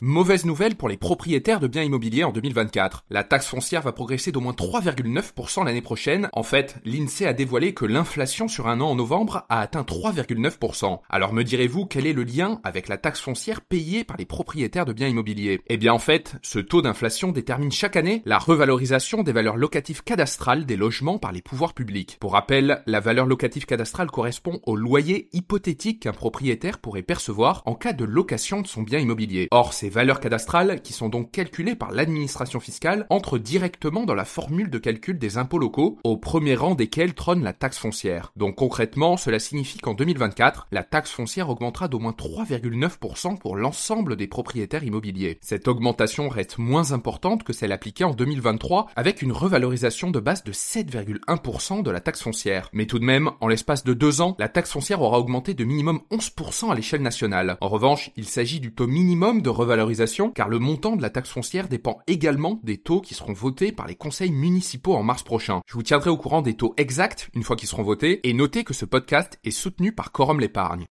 Mauvaise nouvelle pour les propriétaires de biens immobiliers en 2024. La taxe foncière va progresser d'au moins 3,9% l'année prochaine. En fait, l'INSEE a dévoilé que l'inflation sur un an en novembre a atteint 3,9%. Alors me direz-vous quel est le lien avec la taxe foncière payée par les propriétaires de biens immobiliers? Eh bien en fait, ce taux d'inflation détermine chaque année la revalorisation des valeurs locatives cadastrales des logements par les pouvoirs publics. Pour rappel, la valeur locative cadastrale correspond au loyer hypothétique qu'un propriétaire pourrait percevoir en cas de location de son bien immobilier. Or, ces valeurs cadastrales, qui sont donc calculées par l'administration fiscale, entrent directement dans la formule de calcul des impôts locaux, au premier rang desquels trône la taxe foncière. Donc concrètement, cela signifie qu'en 2024, la taxe foncière augmentera d'au moins 3,9% pour l'ensemble des propriétaires immobiliers. Cette augmentation reste moins importante que celle appliquée en 2023, avec une revalorisation de base de 7,1% de la taxe foncière. Mais tout de même, en l'espace de deux ans, la taxe foncière aura augmenté de minimum 11% à l'échelle nationale. En revanche, il s'agit du taux minimum de car le montant de la taxe foncière dépend également des taux qui seront votés par les conseils municipaux en mars prochain. Je vous tiendrai au courant des taux exacts une fois qu'ils seront votés et notez que ce podcast est soutenu par Quorum l'épargne.